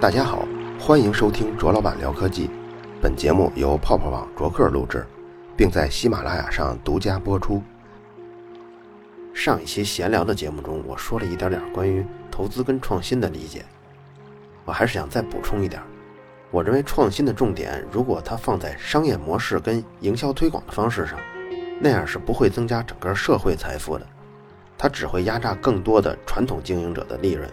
大家好，欢迎收听卓老板聊科技。本节目由泡泡网卓克录制，并在喜马拉雅上独家播出。上一期闲聊的节目中，我说了一点点关于投资跟创新的理解，我还是想再补充一点。我认为创新的重点，如果它放在商业模式跟营销推广的方式上，那样是不会增加整个社会财富的，它只会压榨更多的传统经营者的利润。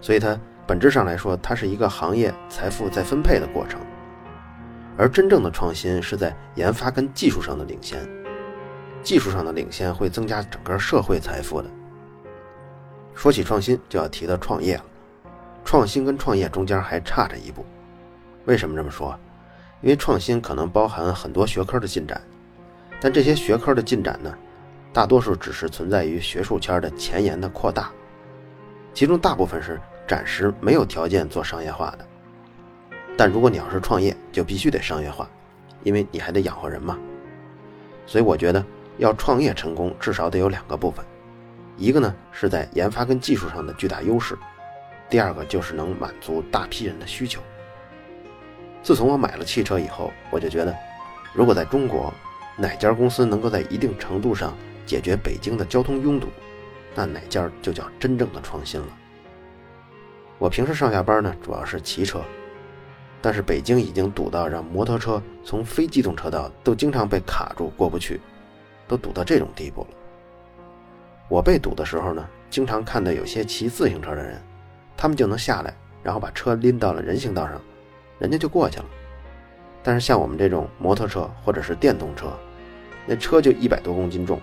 所以它。本质上来说，它是一个行业财富再分配的过程，而真正的创新是在研发跟技术上的领先。技术上的领先会增加整个社会财富的。说起创新，就要提到创业了。创新跟创业中间还差着一步。为什么这么说？因为创新可能包含很多学科的进展，但这些学科的进展呢，大多数只是存在于学术圈的前沿的扩大，其中大部分是。暂时没有条件做商业化的，但如果你要是创业，就必须得商业化，因为你还得养活人嘛。所以我觉得要创业成功，至少得有两个部分，一个呢是在研发跟技术上的巨大优势，第二个就是能满足大批人的需求。自从我买了汽车以后，我就觉得，如果在中国哪家公司能够在一定程度上解决北京的交通拥堵，那哪家就叫真正的创新了。我平时上下班呢，主要是骑车，但是北京已经堵到让摩托车从非机动车道都经常被卡住过不去，都堵到这种地步了。我被堵的时候呢，经常看到有些骑自行车的人，他们就能下来，然后把车拎到了人行道上，人家就过去了。但是像我们这种摩托车或者是电动车，那车就一百多公斤重，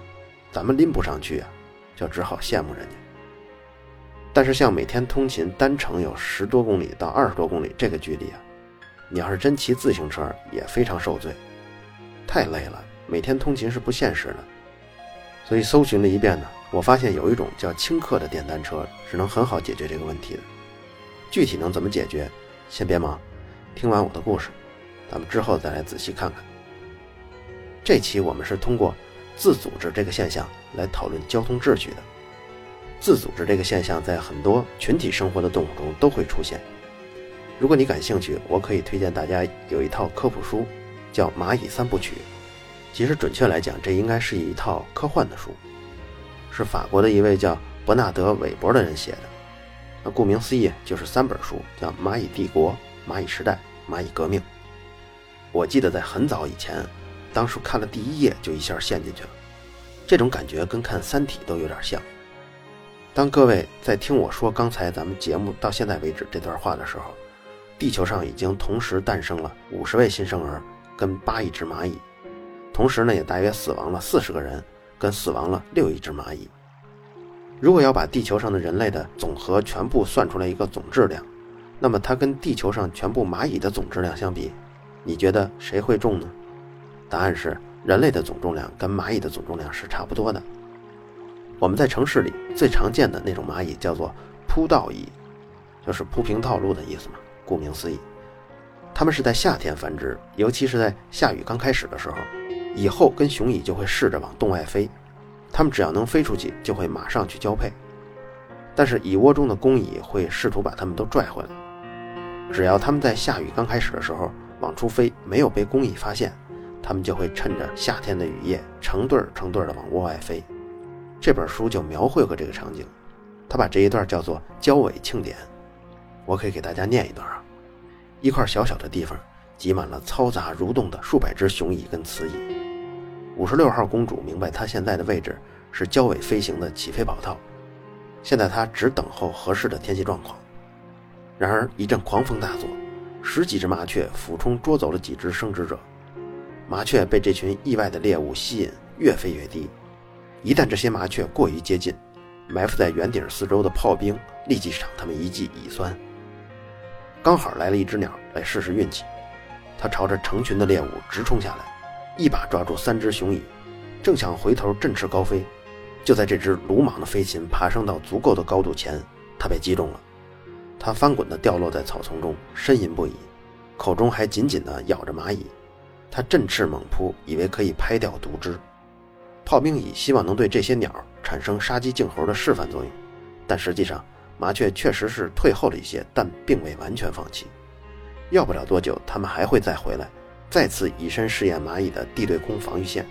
咱们拎不上去啊，就只好羡慕人家。但是像每天通勤单程有十多公里到二十多公里这个距离啊，你要是真骑自行车也非常受罪，太累了，每天通勤是不现实的。所以搜寻了一遍呢，我发现有一种叫轻客的电单车是能很好解决这个问题的。具体能怎么解决，先别忙，听完我的故事，咱们之后再来仔细看看。这期我们是通过自组织这个现象来讨论交通秩序的。自组织这个现象在很多群体生活的动物中都会出现。如果你感兴趣，我可以推荐大家有一套科普书，叫《蚂蚁三部曲》。其实准确来讲，这应该是一套科幻的书，是法国的一位叫伯纳德·韦伯的人写的。那顾名思义，就是三本书，叫《蚂蚁帝国》《蚂蚁时代》《蚂蚁革命》。我记得在很早以前，当时看了第一页就一下陷进去了，这种感觉跟看《三体》都有点像。当各位在听我说刚才咱们节目到现在为止这段话的时候，地球上已经同时诞生了五十位新生儿跟八亿只蚂蚁，同时呢也大约死亡了四十个人跟死亡了六亿只蚂蚁。如果要把地球上的人类的总和全部算出来一个总质量，那么它跟地球上全部蚂蚁的总质量相比，你觉得谁会重呢？答案是人类的总重量跟蚂蚁的总重量是差不多的。我们在城市里最常见的那种蚂蚁叫做铺道蚁，就是铺平道路的意思嘛。顾名思义，它们是在夏天繁殖，尤其是在下雨刚开始的时候，蚁后跟雄蚁就会试着往洞外飞，它们只要能飞出去，就会马上去交配。但是蚁窝中的公蚁会试图把它们都拽回来，只要它们在下雨刚开始的时候往出飞，没有被公蚁发现，它们就会趁着夏天的雨夜成对儿成对儿的往窝外飞。这本书就描绘过这个场景，他把这一段叫做“交尾庆典”。我可以给大家念一段啊：一块小小的地方挤满了嘈杂蠕动的数百只雄蚁跟雌蚁。五十六号公主明白她现在的位置是交尾飞行的起飞跑道，现在她只等候合适的天气状况。然而一阵狂风大作，十几只麻雀俯冲捉走了几只生殖者。麻雀被这群意外的猎物吸引，越飞越低。一旦这些麻雀过于接近，埋伏在圆顶四周的炮兵立即赏他们一记乙酸。刚好来了一只鸟来试试运气，它朝着成群的猎物直冲下来，一把抓住三只雄蚁，正想回头振翅高飞，就在这只鲁莽的飞禽爬升到足够的高度前，它被击中了。它翻滚地掉落在草丛中，呻吟不已，口中还紧紧地咬着蚂蚁。它振翅猛扑，以为可以拍掉毒汁。炮兵蚁希望能对这些鸟产生杀鸡儆猴的示范作用，但实际上麻雀确实是退后了一些，但并未完全放弃。要不了多久，它们还会再回来，再次以身试验蚂蚁的地对空防御线。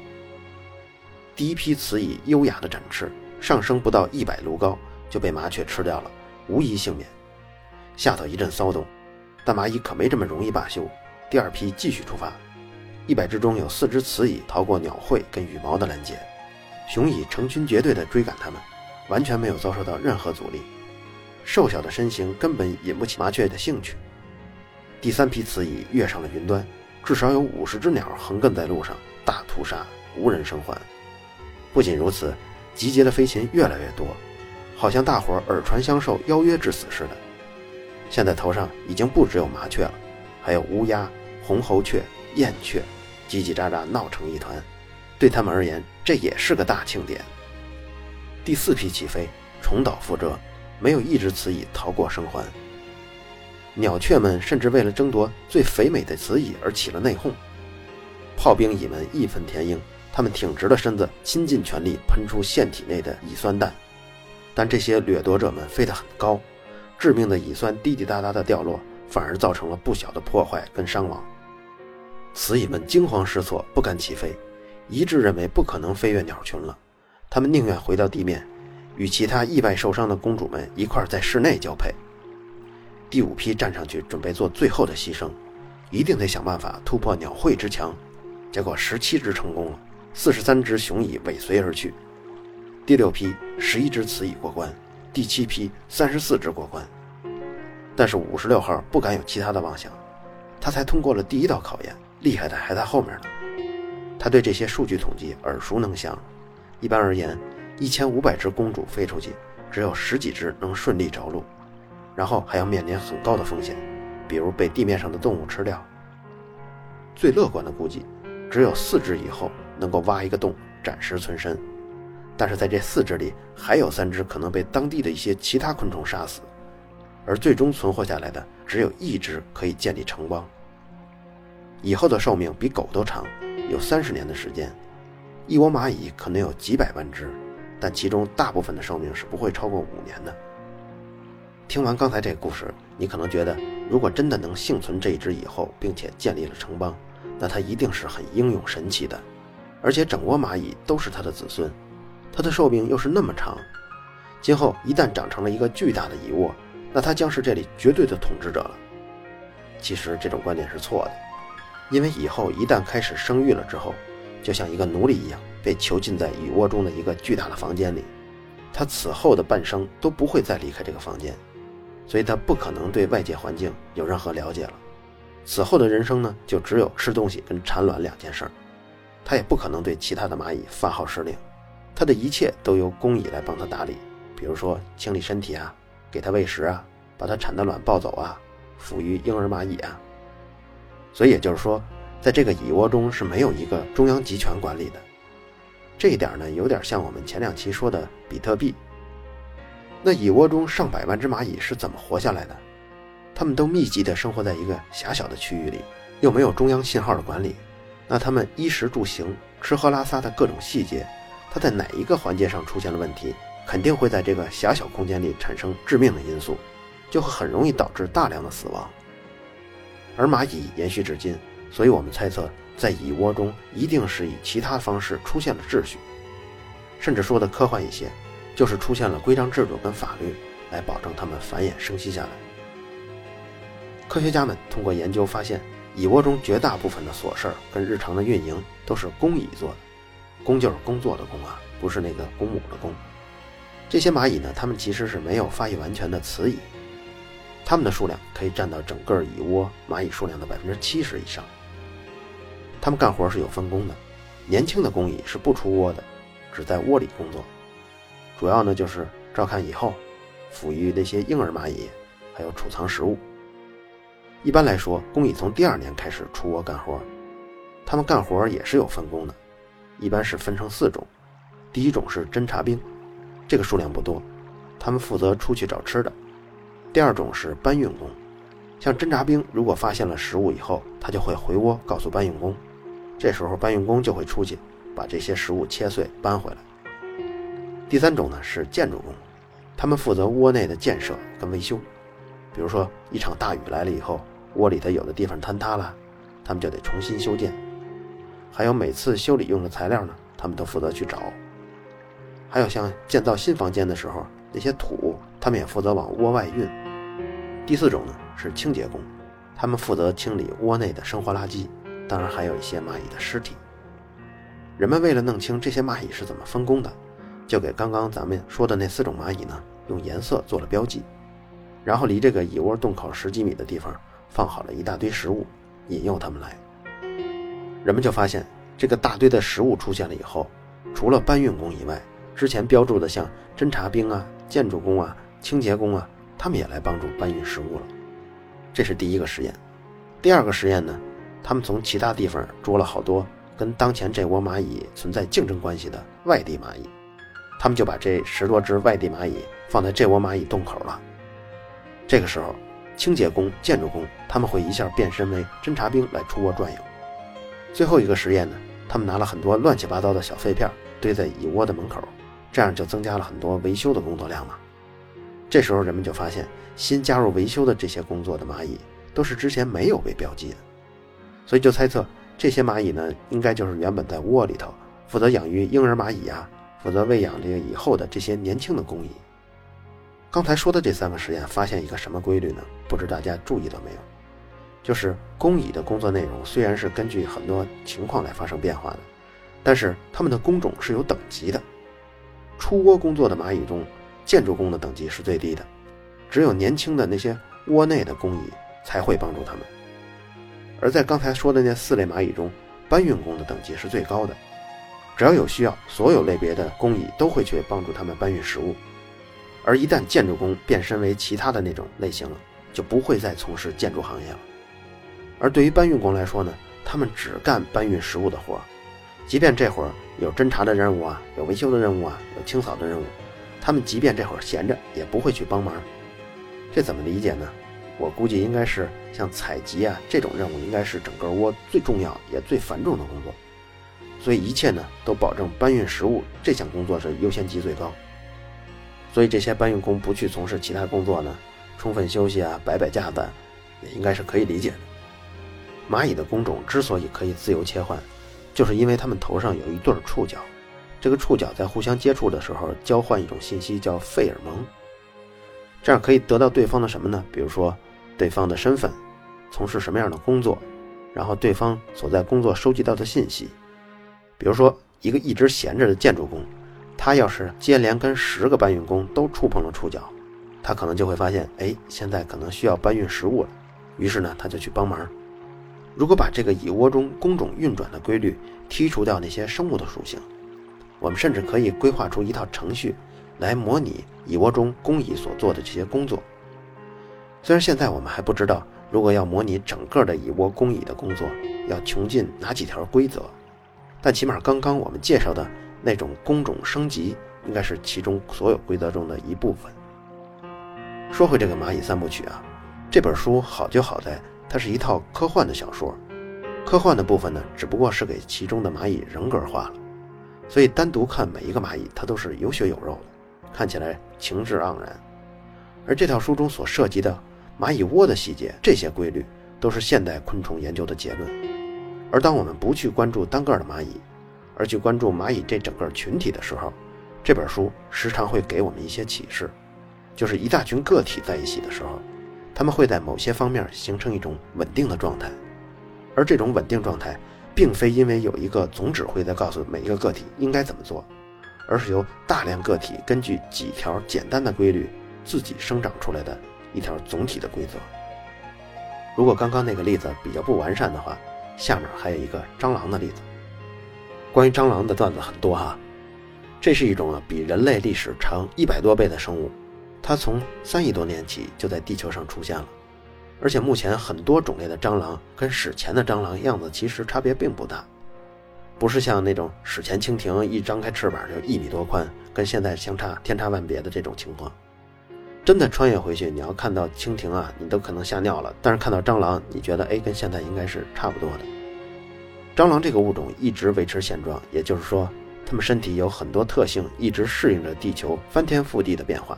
第一批雌蚁优雅的展翅，上升不到一百卢高就被麻雀吃掉了，无一幸免。下头一阵骚动，但蚂蚁可没这么容易罢休。第二批继续出发，一百只中有四只雌蚁逃过鸟喙跟羽毛的拦截，雄蚁成群结队地追赶它们，完全没有遭受到任何阻力。瘦小的身形根本引不起麻雀的兴趣。第三批雌蚁跃上了云端，至少有五十只鸟横亘在路上，大屠杀，无人生还。不仅如此，集结的飞禽越来越多，好像大伙耳传相授，邀约致死似的。现在头上已经不只有麻雀了，还有乌鸦、红喉雀、燕雀，叽叽喳喳闹成一团。对他们而言，这也是个大庆典。第四批起飞，重蹈覆辙，没有一只雌蚁逃过生还。鸟雀们甚至为了争夺最肥美的雌蚁而起了内讧。炮兵蚁们义愤填膺，他们挺直了身子，倾尽全力喷出腺体内的乙酸弹。但这些掠夺者们飞得很高。致命的乙酸滴滴答答的掉落，反而造成了不小的破坏跟伤亡。雌蚁们惊慌失措，不敢起飞，一致认为不可能飞越鸟群了。他们宁愿回到地面，与其他意外受伤的公主们一块在室内交配。第五批站上去，准备做最后的牺牲，一定得想办法突破鸟喙之墙。结果十七只成功了，四十三只雄蚁尾随而去。第六批十一只雌蚁过关。第七批三十四只过关，但是五十六号不敢有其他的妄想，他才通过了第一道考验，厉害的还在后面呢。他对这些数据统计耳熟能详。一般而言，一千五百只公主飞出去，只有十几只能顺利着陆，然后还要面临很高的风险，比如被地面上的动物吃掉。最乐观的估计，只有四只以后能够挖一个洞，暂时存身。但是在这四只里，还有三只可能被当地的一些其他昆虫杀死，而最终存活下来的只有一只可以建立城邦。以后的寿命比狗都长，有三十年的时间。一窝蚂蚁可能有几百万只，但其中大部分的寿命是不会超过五年的。听完刚才这个故事，你可能觉得，如果真的能幸存这一只蚁后，并且建立了城邦，那它一定是很英勇神奇的，而且整窝蚂蚁都是它的子孙。它的寿命又是那么长，今后一旦长成了一个巨大的蚁窝，那它将是这里绝对的统治者了。其实这种观点是错的，因为以后一旦开始生育了之后，就像一个奴隶一样被囚禁在蚁窝中的一个巨大的房间里，他此后的半生都不会再离开这个房间，所以他不可能对外界环境有任何了解了。此后的人生呢，就只有吃东西跟产卵两件事儿，他也不可能对其他的蚂蚁发号施令。他的一切都由工蚁来帮他打理，比如说清理身体啊，给他喂食啊，把他产的卵抱走啊，抚育婴儿蚂蚁啊。所以也就是说，在这个蚁窝中是没有一个中央集权管理的。这一点呢，有点像我们前两期说的比特币。那蚁窝中上百万只蚂蚁是怎么活下来的？它们都密集地生活在一个狭小的区域里，又没有中央信号的管理，那它们衣食住行、吃喝拉撒的各种细节。它在哪一个环节上出现了问题，肯定会在这个狭小空间里产生致命的因素，就会很容易导致大量的死亡。而蚂蚁延续至今，所以我们猜测，在蚁窝中一定是以其他方式出现了秩序，甚至说的科幻一些，就是出现了规章制度跟法律来保证它们繁衍生息下来。科学家们通过研究发现，蚁窝中绝大部分的琐事儿跟日常的运营都是工蚁做的。工就是工作的工啊，不是那个公母的公。这些蚂蚁呢，它们其实是没有发育完全的雌蚁，它们的数量可以占到整个蚁窝蚂蚁数量的百分之七十以上。它们干活是有分工的，年轻的工蚁是不出窝的，只在窝里工作，主要呢就是照看蚁后，抚育那些婴儿蚂蚁，还有储藏食物。一般来说，工蚁从第二年开始出窝干活，它们干活也是有分工的。一般是分成四种，第一种是侦察兵，这个数量不多，他们负责出去找吃的。第二种是搬运工，像侦察兵如果发现了食物以后，他就会回窝告诉搬运工，这时候搬运工就会出去把这些食物切碎搬回来。第三种呢是建筑工，他们负责窝内的建设跟维修。比如说一场大雨来了以后，窝里头有的地方坍塌了，他们就得重新修建。还有每次修理用的材料呢，他们都负责去找。还有像建造新房间的时候，那些土他们也负责往窝外运。第四种呢是清洁工，他们负责清理窝内的生活垃圾，当然还有一些蚂蚁的尸体。人们为了弄清这些蚂蚁是怎么分工的，就给刚刚咱们说的那四种蚂蚁呢用颜色做了标记，然后离这个蚁窝洞口十几米的地方放好了一大堆食物，引诱它们来。人们就发现，这个大堆的食物出现了以后，除了搬运工以外，之前标注的像侦察兵啊、建筑工啊、清洁工啊。他们也来帮助搬运食物了，这是第一个实验。第二个实验呢，他们从其他地方捉了好多跟当前这窝蚂蚁存在竞争关系的外地蚂蚁，他们就把这十多只外地蚂蚁放在这窝蚂蚁洞口了。这个时候，清洁工、建筑工他们会一下变身为侦察兵来出窝转悠。最后一个实验呢，他们拿了很多乱七八糟的小废片堆在蚁窝的门口，这样就增加了很多维修的工作量嘛。这时候，人们就发现新加入维修的这些工作的蚂蚁都是之前没有被标记的，所以就猜测这些蚂蚁呢，应该就是原本在窝里头负责养育婴儿蚂蚁啊，负责喂养这个以后的这些年轻的工蚁。刚才说的这三个实验发现一个什么规律呢？不知大家注意到没有？就是工蚁的工作内容虽然是根据很多情况来发生变化的，但是它们的工种是有等级的。出窝工作的蚂蚁中。建筑工的等级是最低的，只有年轻的那些窝内的工蚁才会帮助他们。而在刚才说的那四类蚂蚁中，搬运工的等级是最高的，只要有需要，所有类别的工蚁都会去帮助他们搬运食物。而一旦建筑工变身为其他的那种类型了，就不会再从事建筑行业了。而对于搬运工来说呢，他们只干搬运食物的活儿，即便这会儿有侦查的任务啊，有维修的任务啊，有清扫的任务。他们即便这会儿闲着，也不会去帮忙。这怎么理解呢？我估计应该是像采集啊这种任务，应该是整个窝最重要也最繁重的工作。所以一切呢都保证搬运食物这项工作是优先级最高。所以这些搬运工不去从事其他工作呢，充分休息啊，摆摆架子，也应该是可以理解的。蚂蚁的工种之所以可以自由切换，就是因为它们头上有一对触角。这个触角在互相接触的时候，交换一种信息叫费尔蒙，这样可以得到对方的什么呢？比如说，对方的身份，从事什么样的工作，然后对方所在工作收集到的信息。比如说，一个一直闲着的建筑工，他要是接连跟十个搬运工都触碰了触角，他可能就会发现，哎，现在可能需要搬运食物了，于是呢，他就去帮忙。如果把这个蚁窝中工种运转的规律剔除掉那些生物的属性。我们甚至可以规划出一套程序，来模拟蚁窝中工蚁所做的这些工作。虽然现在我们还不知道，如果要模拟整个的蚁窝工蚁的工作，要穷尽哪几条规则，但起码刚刚我们介绍的那种工种升级，应该是其中所有规则中的一部分。说回这个蚂蚁三部曲啊，这本书好就好在它是一套科幻的小说，科幻的部分呢，只不过是给其中的蚂蚁人格化了。所以单独看每一个蚂蚁，它都是有血有肉的，看起来情致盎然。而这套书中所涉及的蚂蚁窝的细节，这些规律都是现代昆虫研究的结论。而当我们不去关注单个的蚂蚁，而去关注蚂蚁这整个群体的时候，这本书时常会给我们一些启示，就是一大群个体在一起的时候，他们会在某些方面形成一种稳定的状态，而这种稳定状态。并非因为有一个总指挥在告诉每一个个体应该怎么做，而是由大量个体根据几条简单的规律自己生长出来的一条总体的规则。如果刚刚那个例子比较不完善的话，下面还有一个蟑螂的例子。关于蟑螂的段子很多哈，这是一种啊比人类历史长一百多倍的生物，它从三亿多年起就在地球上出现了。而且目前很多种类的蟑螂跟史前的蟑螂样子其实差别并不大，不是像那种史前蜻蜓一张开翅膀就一米多宽，跟现在相差天差万别的这种情况。真的穿越回去，你要看到蜻蜓啊，你都可能吓尿了。但是看到蟑螂，你觉得哎，跟现在应该是差不多的。蟑螂这个物种一直维持现状，也就是说，它们身体有很多特性，一直适应着地球翻天覆地的变化。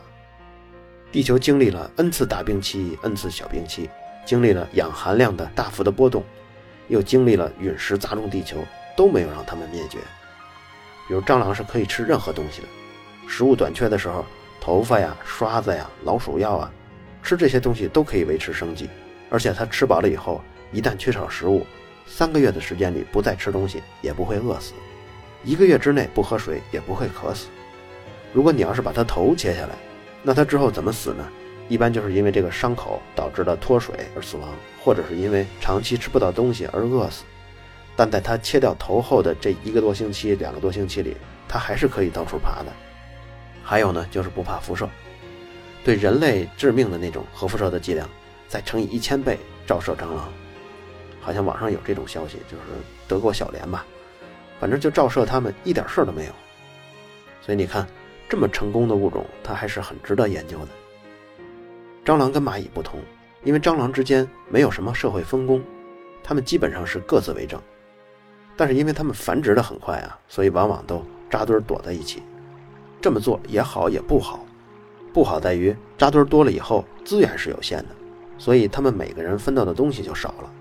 地球经历了 n 次大冰期，n 次小冰期，经历了氧含量的大幅的波动，又经历了陨石砸中地球，都没有让它们灭绝。比如蟑螂是可以吃任何东西的，食物短缺的时候，头发呀、刷子呀、老鼠药啊，吃这些东西都可以维持生计。而且它吃饱了以后，一旦缺少食物，三个月的时间里不再吃东西，也不会饿死；一个月之内不喝水，也不会渴死。如果你要是把它头切下来，那它之后怎么死呢？一般就是因为这个伤口导致了脱水而死亡，或者是因为长期吃不到东西而饿死。但在它切掉头后的这一个多星期、两个多星期里，它还是可以到处爬的。还有呢，就是不怕辐射，对人类致命的那种核辐射的剂量。再乘以一千倍照射蟑螂，好像网上有这种消息，就是德国小连吧，反正就照射它们一点事儿都没有。所以你看，这么成功的物种，它还是很值得研究的。蟑螂跟蚂蚁不同，因为蟑螂之间没有什么社会分工，它们基本上是各自为政。但是因为它们繁殖的很快啊，所以往往都扎堆躲在一起。这么做也好也不好，不好在于扎堆多了以后资源是有限的。所以他们每个人分到的东西就少了。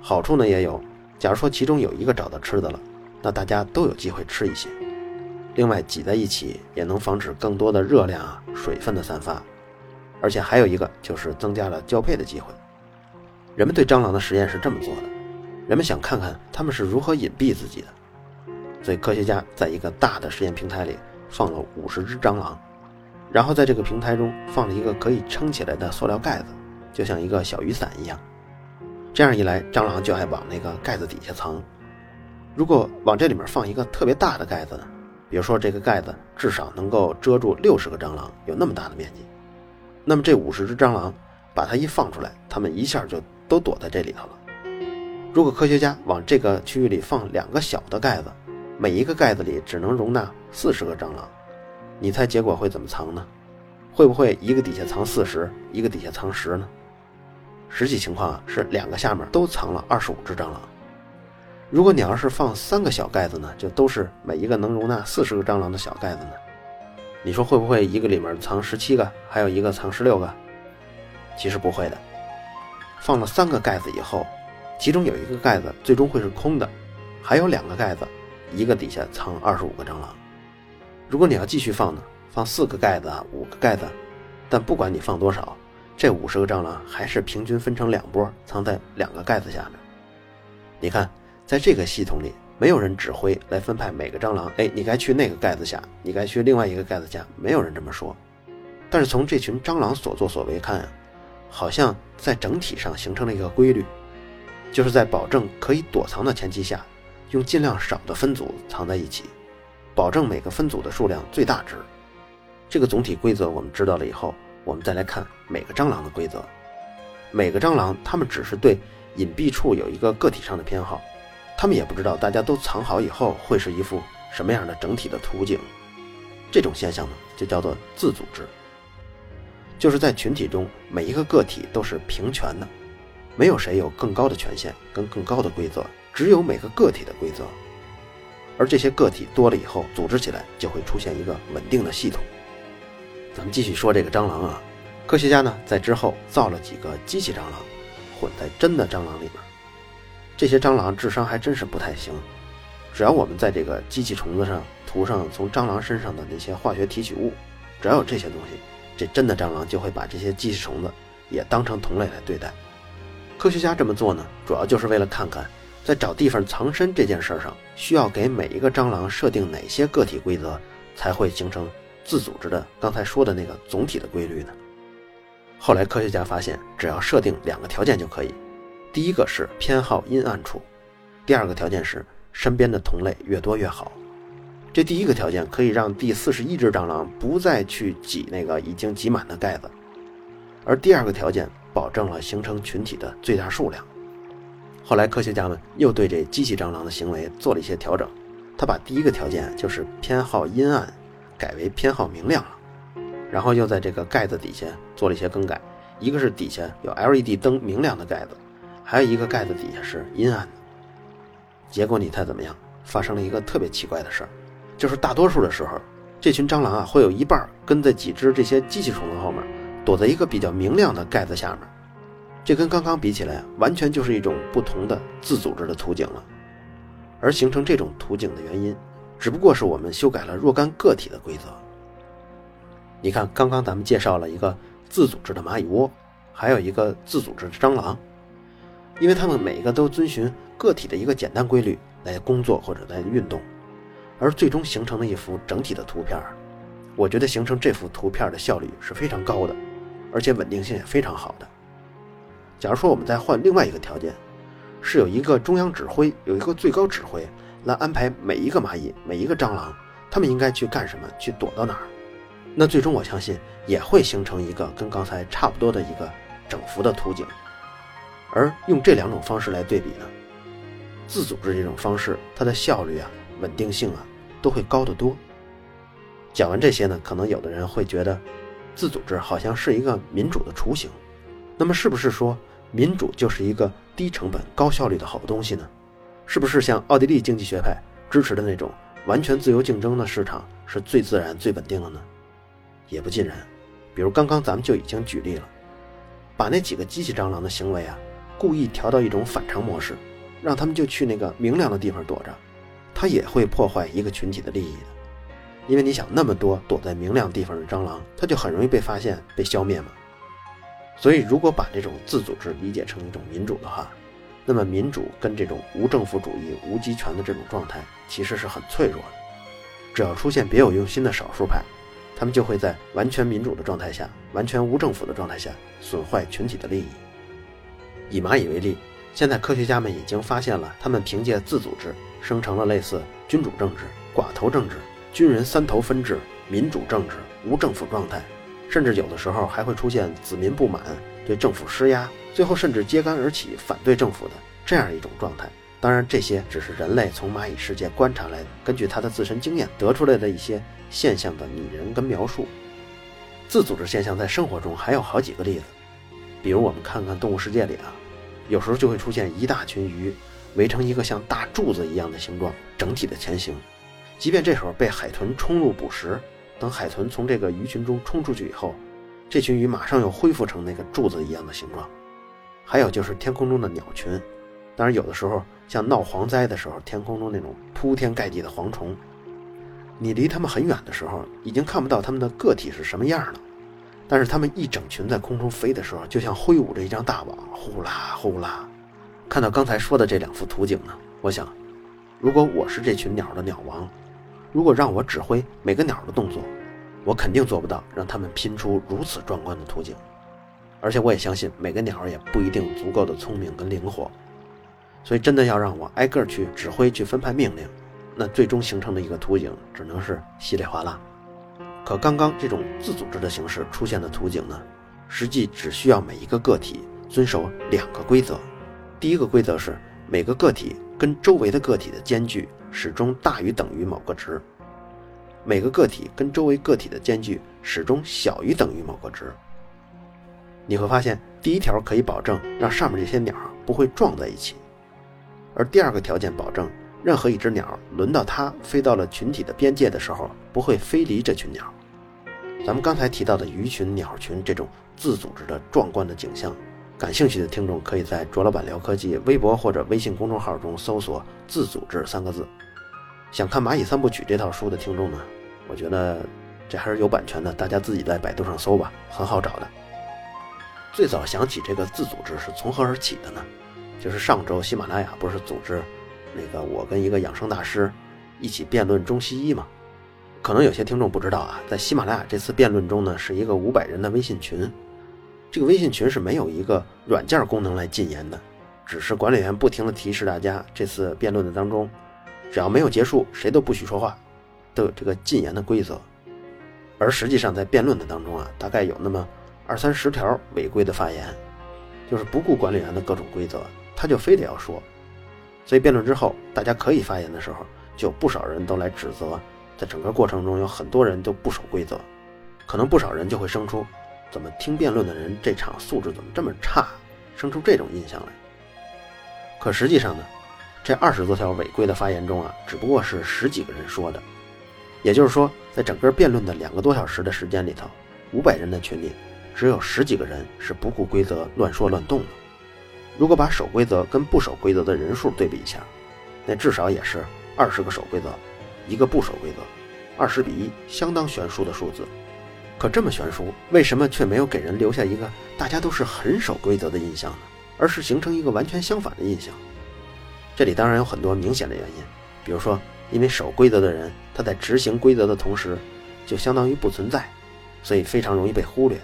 好处呢也有，假如说其中有一个找到吃的了，那大家都有机会吃一些。另外挤在一起也能防止更多的热量啊、水分的散发。而且还有一个就是增加了交配的机会。人们对蟑螂的实验是这么做的：人们想看看它们是如何隐蔽自己的。所以科学家在一个大的实验平台里放了五十只蟑螂，然后在这个平台中放了一个可以撑起来的塑料盖子。就像一个小雨伞一样，这样一来，蟑螂就爱往那个盖子底下藏。如果往这里面放一个特别大的盖子？比如说这个盖子至少能够遮住六十个蟑螂，有那么大的面积，那么这五十只蟑螂把它一放出来，它们一下就都躲在这里头了。如果科学家往这个区域里放两个小的盖子，每一个盖子里只能容纳四十个蟑螂，你猜结果会怎么藏呢？会不会一个底下藏四十，一个底下藏十呢？实际情况啊是两个下面都藏了二十五只蟑螂。如果你要是放三个小盖子呢，就都是每一个能容纳四十个蟑螂的小盖子呢，你说会不会一个里面藏十七个，还有一个藏十六个？其实不会的。放了三个盖子以后，其中有一个盖子最终会是空的，还有两个盖子，一个底下藏二十五个蟑螂。如果你要继续放呢，放四个盖子啊、五个盖子，但不管你放多少。这五十个蟑螂还是平均分成两波，藏在两个盖子下面。你看，在这个系统里，没有人指挥来分派每个蟑螂。哎，你该去那个盖子下，你该去另外一个盖子下，没有人这么说。但是从这群蟑螂所作所为看，好像在整体上形成了一个规律，就是在保证可以躲藏的前提下，用尽量少的分组藏在一起，保证每个分组的数量最大值。这个总体规则我们知道了以后。我们再来看每个蟑螂的规则。每个蟑螂，它们只是对隐蔽处有一个个体上的偏好，他们也不知道大家都藏好以后会是一副什么样的整体的图景。这种现象呢，就叫做自组织，就是在群体中每一个个体都是平权的，没有谁有更高的权限跟更高的规则，只有每个个体的规则。而这些个体多了以后，组织起来就会出现一个稳定的系统。咱们继续说这个蟑螂啊，科学家呢在之后造了几个机器蟑螂，混在真的蟑螂里面。这些蟑螂智商还真是不太行，只要我们在这个机器虫子上涂上从蟑螂身上的那些化学提取物，只要有这些东西，这真的蟑螂就会把这些机器虫子也当成同类来对待。科学家这么做呢，主要就是为了看看，在找地方藏身这件事上，需要给每一个蟑螂设定哪些个体规则，才会形成。自组织的刚才说的那个总体的规律呢？后来科学家发现，只要设定两个条件就可以。第一个是偏好阴暗处，第二个条件是身边的同类越多越好。这第一个条件可以让第四十一只蟑螂不再去挤那个已经挤满的盖子，而第二个条件保证了形成群体的最大数量。后来科学家们又对这机器蟑螂的行为做了一些调整，他把第一个条件就是偏好阴暗。改为偏好明亮了，然后又在这个盖子底下做了一些更改，一个是底下有 LED 灯明亮的盖子，还有一个盖子底下是阴暗的。结果你猜怎么样？发生了一个特别奇怪的事儿，就是大多数的时候，这群蟑螂啊会有一半跟在几只这些机器虫子后面，躲在一个比较明亮的盖子下面。这跟刚刚比起来，完全就是一种不同的自组织的图景了。而形成这种图景的原因，只不过是我们修改了若干个体的规则。你看，刚刚咱们介绍了一个自组织的蚂蚁窝，还有一个自组织的蟑螂，因为它们每一个都遵循个体的一个简单规律来工作或者来运动，而最终形成的一幅整体的图片，我觉得形成这幅图片的效率是非常高的，而且稳定性也非常好的。假如说我们再换另外一个条件，是有一个中央指挥，有一个最高指挥来安排每一个蚂蚁、每一个蟑螂，他们应该去干什么，去躲到哪儿，那最终我相信也会形成一个跟刚才差不多的一个整幅的图景。而用这两种方式来对比呢，自组织这种方式，它的效率啊、稳定性啊都会高得多。讲完这些呢，可能有的人会觉得，自组织好像是一个民主的雏形，那么是不是说？民主就是一个低成本、高效率的好东西呢？是不是像奥地利经济学派支持的那种完全自由竞争的市场是最自然、最稳定的呢？也不尽然。比如刚刚咱们就已经举例了，把那几个机器蟑螂的行为啊，故意调到一种反常模式，让他们就去那个明亮的地方躲着，它也会破坏一个群体的利益的。因为你想，那么多躲在明亮地方的蟑螂，它就很容易被发现、被消灭嘛。所以，如果把这种自组织理解成一种民主的话，那么民主跟这种无政府主义、无集权的这种状态其实是很脆弱的。只要出现别有用心的少数派，他们就会在完全民主的状态下、完全无政府的状态下损坏群体的利益。以蚂蚁为例，现在科学家们已经发现了，他们凭借自组织生成了类似君主政治、寡头政治、军人三头分治、民主政治、无政府状态。甚至有的时候还会出现子民不满、对政府施压，最后甚至揭竿而起反对政府的这样一种状态。当然，这些只是人类从蚂蚁世界观察来的，根据他的自身经验得出来的一些现象的拟人跟描述。自组织现象在生活中还有好几个例子，比如我们看看动物世界里啊，有时候就会出现一大群鱼围成一个像大柱子一样的形状，整体的前行，即便这时候被海豚冲入捕食。等海豚从这个鱼群中冲出去以后，这群鱼马上又恢复成那个柱子一样的形状。还有就是天空中的鸟群，当然有的时候像闹蝗灾的时候，天空中那种铺天盖地的蝗虫，你离它们很远的时候，已经看不到它们的个体是什么样了。但是它们一整群在空中飞的时候，就像挥舞着一张大网，呼啦呼啦。看到刚才说的这两幅图景呢，我想，如果我是这群鸟的鸟王。如果让我指挥每个鸟的动作，我肯定做不到让它们拼出如此壮观的图景。而且我也相信每个鸟也不一定足够的聪明跟灵活，所以真的要让我挨个去指挥去分派命令，那最终形成的一个图景只能是稀里哗啦。可刚刚这种自组织的形式出现的图景呢，实际只需要每一个个体遵守两个规则。第一个规则是每个个体跟周围的个体的间距。始终大于等于某个值，每个个体跟周围个体的间距始终小于等于某个值。你会发现，第一条可以保证让上面这些鸟不会撞在一起，而第二个条件保证任何一只鸟轮到它飞到了群体的边界的时候，不会飞离这群鸟。咱们刚才提到的鱼群、鸟群这种自组织的壮观的景象。感兴趣的听众可以在卓老板聊科技微博或者微信公众号中搜索“自组织”三个字。想看《蚂蚁三部曲》这套书的听众呢，我觉得这还是有版权的，大家自己在百度上搜吧，很好找的。最早想起这个自组织是从何而起的呢？就是上周喜马拉雅不是组织那个我跟一个养生大师一起辩论中西医嘛？可能有些听众不知道啊，在喜马拉雅这次辩论中呢，是一个五百人的微信群。这个微信群是没有一个软件功能来禁言的，只是管理员不停地提示大家，这次辩论的当中，只要没有结束，谁都不许说话，都有这个禁言的规则。而实际上在辩论的当中啊，大概有那么二三十条违规的发言，就是不顾管理员的各种规则，他就非得要说。所以辩论之后，大家可以发言的时候，就不少人都来指责，在整个过程中有很多人都不守规则，可能不少人就会生出。怎么听辩论的人这场素质怎么这么差，生出这种印象来？可实际上呢，这二十多条违规的发言中啊，只不过是十几个人说的，也就是说，在整个辩论的两个多小时的时间里头，五百人的群里，只有十几个人是不顾规则乱说乱动的。如果把守规则跟不守规则的人数对比一下，那至少也是二十个守规则，一个不守规则，二十比一，相当悬殊的数字。可这么悬殊，为什么却没有给人留下一个大家都是很守规则的印象呢？而是形成一个完全相反的印象？这里当然有很多明显的原因，比如说，因为守规则的人他在执行规则的同时，就相当于不存在，所以非常容易被忽略；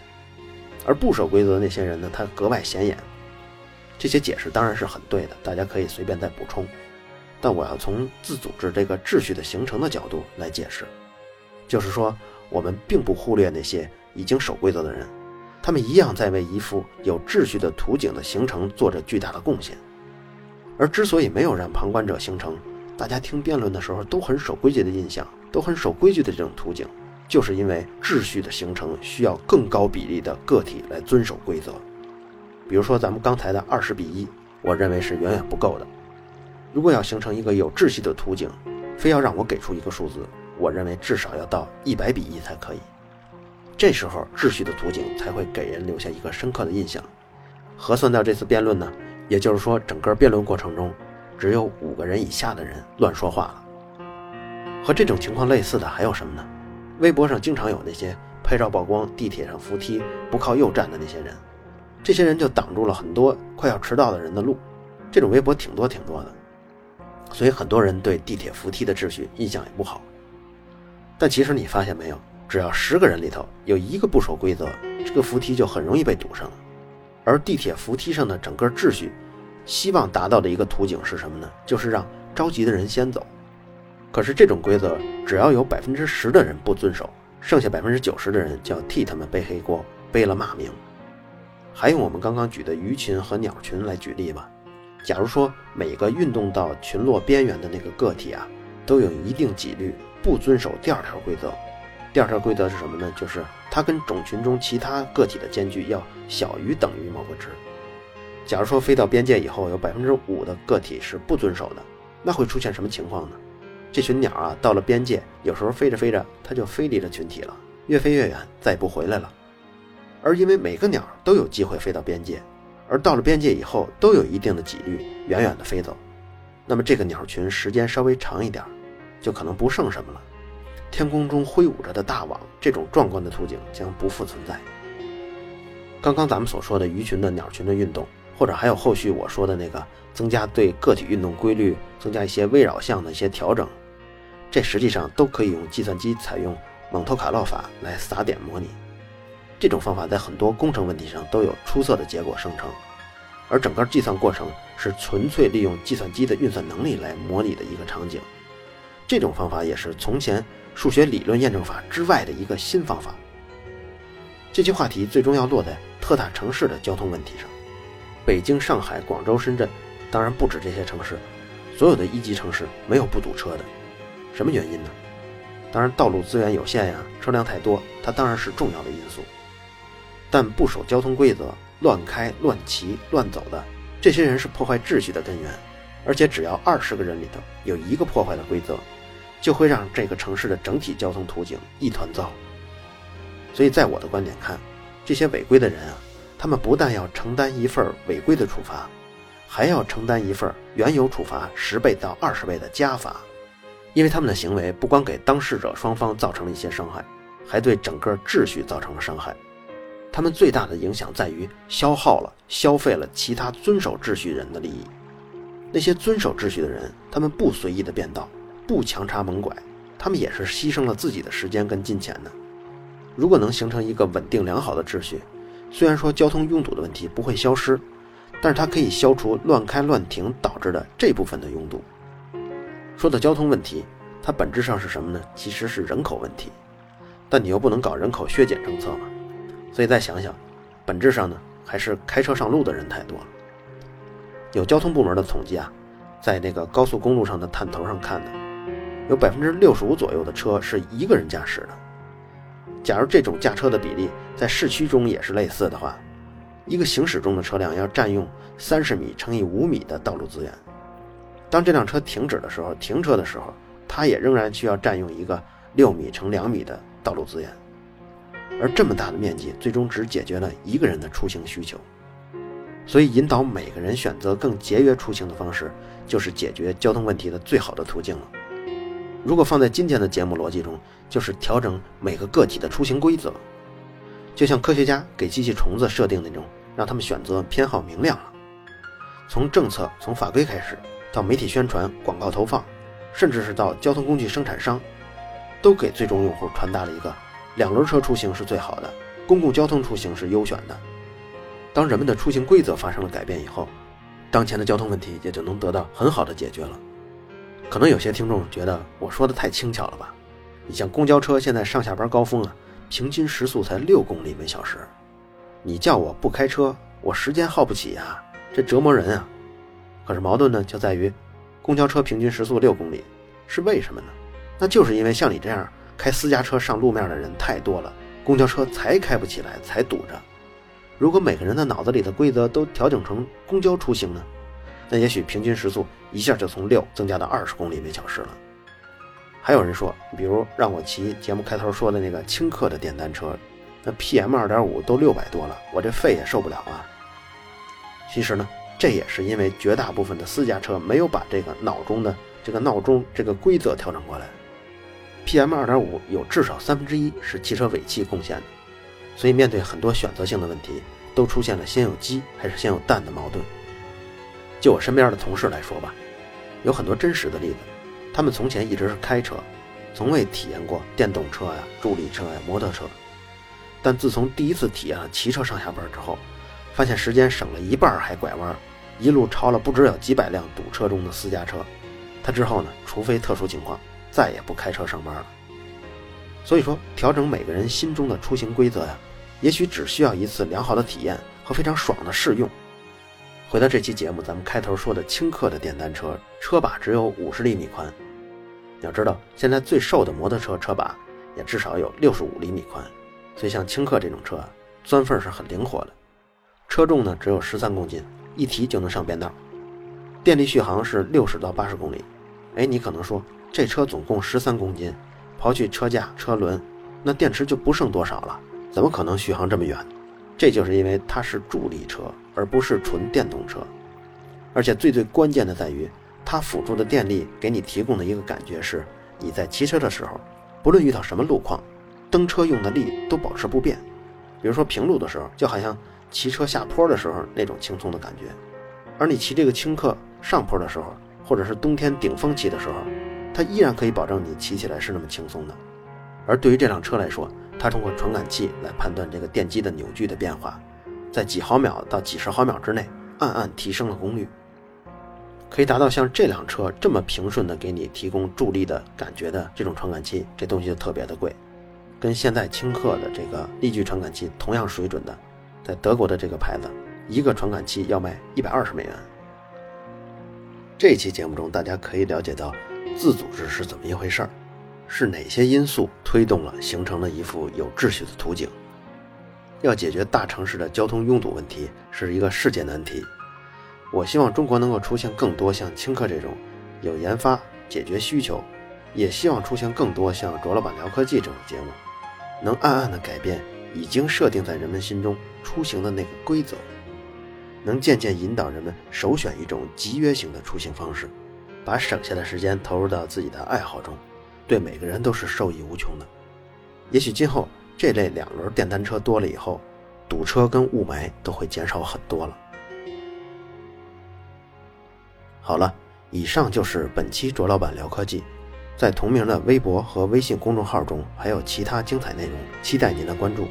而不守规则的那些人呢，他格外显眼。这些解释当然是很对的，大家可以随便再补充。但我要从自组织这个秩序的形成的角度来解释，就是说。我们并不忽略那些已经守规则的人，他们一样在为一幅有秩序的图景的形成做着巨大的贡献。而之所以没有让旁观者形成大家听辩论的时候都很守规矩的印象，都很守规矩的这种图景，就是因为秩序的形成需要更高比例的个体来遵守规则。比如说咱们刚才的二十比一，我认为是远远不够的。如果要形成一个有秩序的图景，非要让我给出一个数字。我认为至少要到一百比一才可以，这时候秩序的图景才会给人留下一个深刻的印象。核算到这次辩论呢，也就是说整个辩论过程中，只有五个人以下的人乱说话了。和这种情况类似的还有什么呢？微博上经常有那些拍照曝光地铁上扶梯不靠右站的那些人，这些人就挡住了很多快要迟到的人的路。这种微博挺多挺多的，所以很多人对地铁扶梯的秩序印象也不好。但其实你发现没有，只要十个人里头有一个不守规则，这个扶梯就很容易被堵上了。而地铁扶梯上的整个秩序，希望达到的一个图景是什么呢？就是让着急的人先走。可是这种规则，只要有百分之十的人不遵守，剩下百分之九十的人就要替他们背黑锅，背了骂名。还用我们刚刚举的鱼群和鸟群来举例吗。假如说每个运动到群落边缘的那个个体啊，都有一定几率。不遵守第二条规则，第二条规则是什么呢？就是它跟种群中其他个体的间距要小于等于某个值。假如说飞到边界以后，有百分之五的个体是不遵守的，那会出现什么情况呢？这群鸟啊，到了边界，有时候飞着飞着，它就飞离了群体了，越飞越远，再也不回来了。而因为每个鸟都有机会飞到边界，而到了边界以后，都有一定的几率远远的飞走，那么这个鸟群时间稍微长一点。就可能不剩什么了。天空中挥舞着的大网，这种壮观的图景将不复存在。刚刚咱们所说的鱼群的鸟群的运动，或者还有后续我说的那个增加对个体运动规律、增加一些微扰项的一些调整，这实际上都可以用计算机采用蒙特卡洛法来撒点模拟。这种方法在很多工程问题上都有出色的结果生成，而整个计算过程是纯粹利用计算机的运算能力来模拟的一个场景。这种方法也是从前数学理论验证法之外的一个新方法。这期话题最终要落在特大城市的交通问题上。北京、上海、广州、深圳，当然不止这些城市，所有的一级城市没有不堵车的。什么原因呢？当然道路资源有限呀，车辆太多，它当然是重要的因素。但不守交通规则、乱开、乱骑、乱走的这些人是破坏秩序的根源，而且只要二十个人里头有一个破坏了规则。就会让这个城市的整体交通图景一团糟。所以在我的观点看，这些违规的人啊，他们不但要承担一份违规的处罚，还要承担一份原有处罚十倍到二十倍的加罚，因为他们的行为不光给当事者双方造成了一些伤害，还对整个秩序造成了伤害。他们最大的影响在于消耗了、消费了其他遵守秩序人的利益。那些遵守秩序的人，他们不随意的变道。不强插猛拐，他们也是牺牲了自己的时间跟金钱的。如果能形成一个稳定良好的秩序，虽然说交通拥堵的问题不会消失，但是它可以消除乱开乱停导致的这部分的拥堵。说到交通问题，它本质上是什么呢？其实是人口问题，但你又不能搞人口削减政策嘛。所以再想想，本质上呢，还是开车上路的人太多了。有交通部门的统计啊，在那个高速公路上的探头上看的。有百分之六十五左右的车是一个人驾驶的。假如这种驾车的比例在市区中也是类似的话，一个行驶中的车辆要占用三十米乘以五米的道路资源。当这辆车停止的时候，停车的时候，它也仍然需要占用一个六米乘两米的道路资源，而这么大的面积，最终只解决了一个人的出行需求。所以，引导每个人选择更节约出行的方式，就是解决交通问题的最好的途径了。如果放在今天的节目逻辑中，就是调整每个个体的出行规则，就像科学家给机器虫子设定那种，让他们选择偏好明亮了。从政策、从法规开始，到媒体宣传、广告投放，甚至是到交通工具生产商，都给最终用户传达了一个：两轮车出行是最好的，公共交通出行是优选的。当人们的出行规则发生了改变以后，当前的交通问题也就能得到很好的解决了。可能有些听众觉得我说的太轻巧了吧？你像公交车现在上下班高峰啊，平均时速才六公里每小时，你叫我不开车，我时间耗不起呀，这折磨人啊！可是矛盾呢就在于，公交车平均时速六公里，是为什么呢？那就是因为像你这样开私家车上路面的人太多了，公交车才开不起来，才堵着。如果每个人的脑子里的规则都调整成公交出行呢，那也许平均时速一下就从六增加到二十公里每小时了。还有人说，比如让我骑节目开头说的那个轻客的电单车，那 PM 二点五都六百多了，我这肺也受不了啊。其实呢，这也是因为绝大部分的私家车没有把这个脑中的这个闹钟这个规则调整过来。PM 二点五有至少三分之一是汽车尾气贡献的。所以，面对很多选择性的问题，都出现了先有鸡还是先有蛋的矛盾。就我身边的同事来说吧，有很多真实的例子，他们从前一直是开车，从未体验过电动车呀、助力车呀、摩托车。但自从第一次体验了骑车上下班之后，发现时间省了一半还拐弯，一路超了不知有几百辆堵车中的私家车。他之后呢，除非特殊情况，再也不开车上班了。所以说，调整每个人心中的出行规则呀，也许只需要一次良好的体验和非常爽的试用。回到这期节目，咱们开头说的轻客的电单车，车把只有五十厘米宽。要知道，现在最瘦的摩托车车把也至少有六十五厘米宽，所以像轻客这种车啊，钻缝是很灵活的。车重呢只有十三公斤，一提就能上便道。电力续航是六十到八十公里。哎，你可能说这车总共十三公斤。刨去车架、车轮，那电池就不剩多少了。怎么可能续航这么远？这就是因为它是助力车，而不是纯电动车。而且最最关键的在于，它辅助的电力给你提供的一个感觉是，你在骑车的时候，不论遇到什么路况，蹬车用的力都保持不变。比如说平路的时候，就好像骑车下坡的时候那种轻松的感觉；而你骑这个轻客上坡的时候，或者是冬天顶风骑的时候。它依然可以保证你骑起来是那么轻松的，而对于这辆车来说，它通过传感器来判断这个电机的扭矩的变化，在几毫秒到几十毫秒之内，暗暗提升了功率，可以达到像这辆车这么平顺的给你提供助力的感觉的这种传感器，这东西就特别的贵，跟现在轻客的这个力矩传感器同样水准的，在德国的这个牌子，一个传感器要卖一百二十美元。这期节目中，大家可以了解到。自组织是怎么一回事儿？是哪些因素推动了形成了一幅有秩序的图景？要解决大城市的交通拥堵问题是一个世界难题。我希望中国能够出现更多像青客这种有研发解决需求，也希望出现更多像卓老板聊科技这种节目，能暗暗的改变已经设定在人们心中出行的那个规则，能渐渐引导人们首选一种集约型的出行方式。把省下的时间投入到自己的爱好中，对每个人都是受益无穷的。也许今后这类两轮电单车多了以后，堵车跟雾霾都会减少很多了。好了，以上就是本期卓老板聊科技，在同名的微博和微信公众号中还有其他精彩内容，期待您的关注。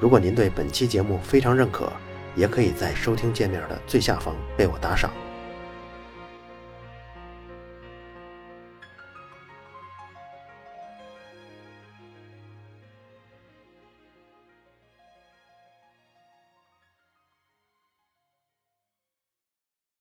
如果您对本期节目非常认可，也可以在收听界面的最下方为我打赏。